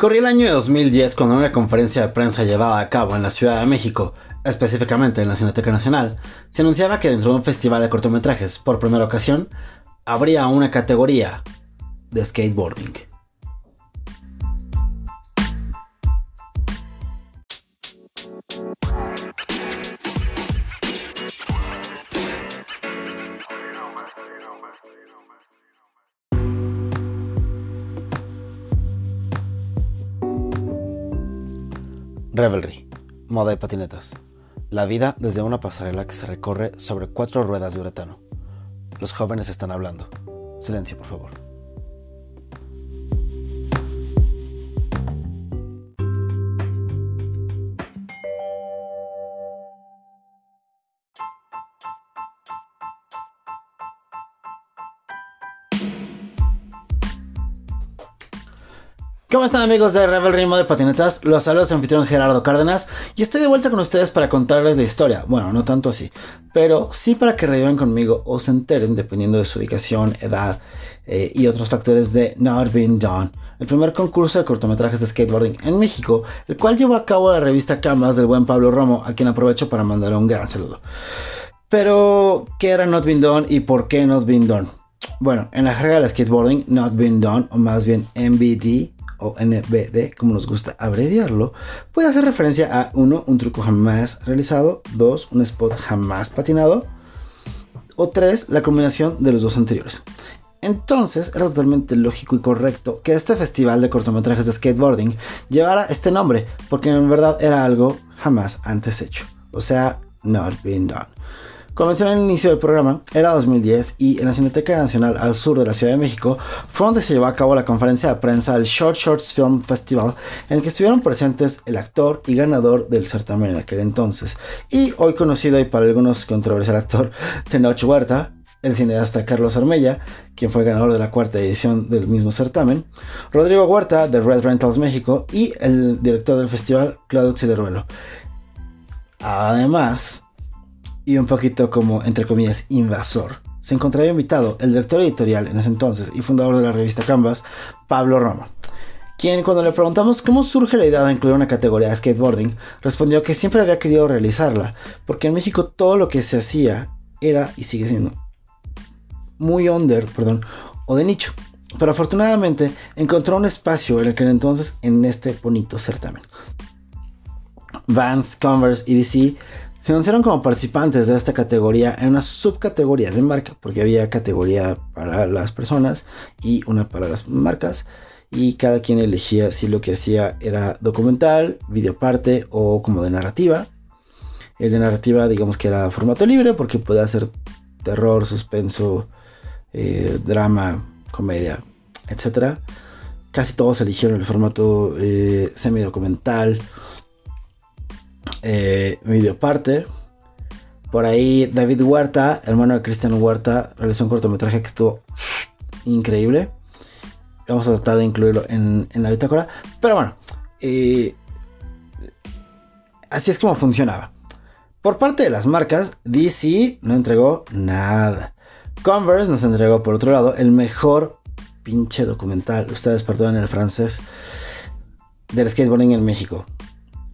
Corría el año de 2010 cuando una conferencia de prensa llevada a cabo en la Ciudad de México, específicamente en la Cineteca Nacional, se anunciaba que dentro de un festival de cortometrajes, por primera ocasión, habría una categoría de skateboarding. Revelry, moda y patinetas. La vida desde una pasarela que se recorre sobre cuatro ruedas de uretano. Los jóvenes están hablando. Silencio, por favor. ¿Cómo están amigos de Rebel Ritmo de Patinetas? Los saludos anfitrión Gerardo Cárdenas y estoy de vuelta con ustedes para contarles la historia. Bueno, no tanto así, pero sí para que revivan conmigo o se enteren, dependiendo de su ubicación, edad eh, y otros factores de Not Been Done, el primer concurso de cortometrajes de skateboarding en México, el cual llevó a cabo la revista Canvas del buen Pablo Romo, a quien aprovecho para mandar un gran saludo. Pero, ¿qué era Not Been Done y por qué Not Been Done? Bueno, en la jerga del skateboarding, Not Been Done, o más bien MBD, o NBD, como nos gusta abreviarlo, puede hacer referencia a 1. Un truco jamás realizado, 2. Un spot jamás patinado, o 3. La combinación de los dos anteriores. Entonces era totalmente lógico y correcto que este festival de cortometrajes de skateboarding llevara este nombre, porque en verdad era algo jamás antes hecho. O sea, not been done. Como mencioné al inicio del programa, era 2010 y en la Cineteca Nacional al sur de la Ciudad de México fue donde se llevó a cabo la conferencia de prensa del Short Shorts Film Festival, en el que estuvieron presentes el actor y ganador del certamen en aquel entonces, y hoy conocido y para algunos controversial actor Tenoch Huerta, el cineasta Carlos Armella, quien fue ganador de la cuarta edición del mismo certamen, Rodrigo Huerta de Red Rentals México y el director del festival Claudio Xideruelo. Además, y un poquito como, entre comillas, invasor, se encontraba invitado el director editorial en ese entonces y fundador de la revista Canvas, Pablo Roma, quien cuando le preguntamos cómo surge la idea de incluir una categoría de skateboarding, respondió que siempre había querido realizarla, porque en México todo lo que se hacía era y sigue siendo muy under, perdón, o de nicho. Pero afortunadamente encontró un espacio en el que entonces en este bonito certamen. Vans, Converse y DC se anunciaron como participantes de esta categoría en una subcategoría de marca, porque había categoría para las personas y una para las marcas, y cada quien elegía si lo que hacía era documental, videoparte o como de narrativa. El de narrativa, digamos que era formato libre, porque puede hacer terror, suspenso, eh, drama, comedia, etc. Casi todos eligieron el formato eh, semi-documental eh, videoparte. Por ahí David Huerta, hermano de Cristian Huerta, realizó un cortometraje que estuvo increíble. Vamos a tratar de incluirlo en, la bitácora. Pero bueno, eh, así es como funcionaba. Por parte de las marcas, DC no entregó nada. Converse nos entregó por otro lado el mejor pinche documental. Ustedes perdonen el francés. Del skateboarding en México.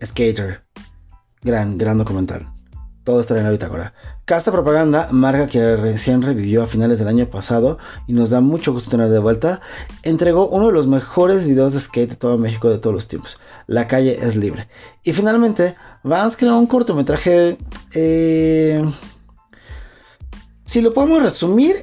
Skater. Gran, gran documental. Todo estará en la bitácora. Casta Propaganda, marca que recién revivió a finales del año pasado y nos da mucho gusto tener de vuelta, entregó uno de los mejores videos de skate de todo México de todos los tiempos. La calle es libre. Y finalmente, Vance creó un cortometraje. Eh, si lo podemos resumir,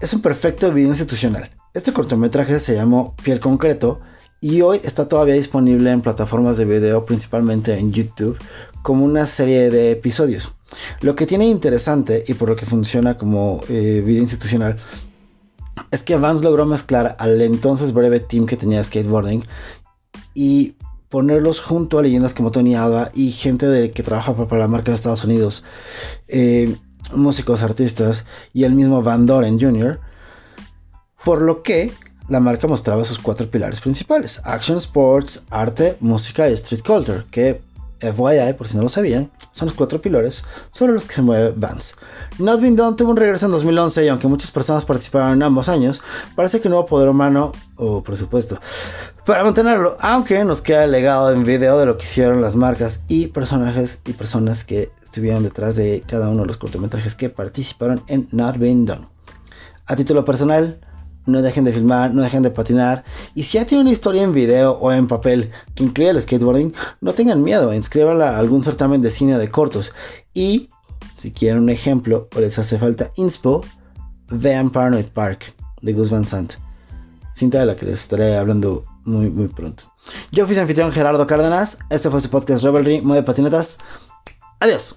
es un perfecto video institucional. Este cortometraje se llamó Piel Concreto y hoy está todavía disponible en plataformas de video, principalmente en YouTube, como una serie de episodios. Lo que tiene interesante y por lo que funciona como eh, video institucional es que Vance logró mezclar al entonces breve team que tenía skateboarding y ponerlos junto a leyendas como Tony Alba y gente de, que trabaja para la marca de Estados Unidos, eh, músicos, artistas y el mismo Van Doren Jr. Por lo que la marca mostraba sus cuatro pilares principales: Action Sports, Arte, Música y Street Culture, que FYI, por si no lo sabían, son los cuatro pilares sobre los que se mueve Vance. Not Been Done tuvo un regreso en 2011 y aunque muchas personas participaron en ambos años, parece que no hubo poder humano o presupuesto para mantenerlo, aunque nos queda el legado en video de lo que hicieron las marcas y personajes y personas que estuvieron detrás de cada uno de los cortometrajes que participaron en Not Being Done. A título personal, no dejen de filmar, no dejen de patinar. Y si ya tienen una historia en video o en papel que incluye el skateboarding, no tengan miedo, inscríbanla a algún certamen de cine de cortos. Y si quieren un ejemplo o les hace falta inspo, vean Paranoid Park de Gus Van Sant. Cinta de la que les estaré hablando muy, muy pronto. Yo fui su anfitrión Gerardo Cárdenas. Este fue su podcast Revelry, Mueve Patinetas. Adiós.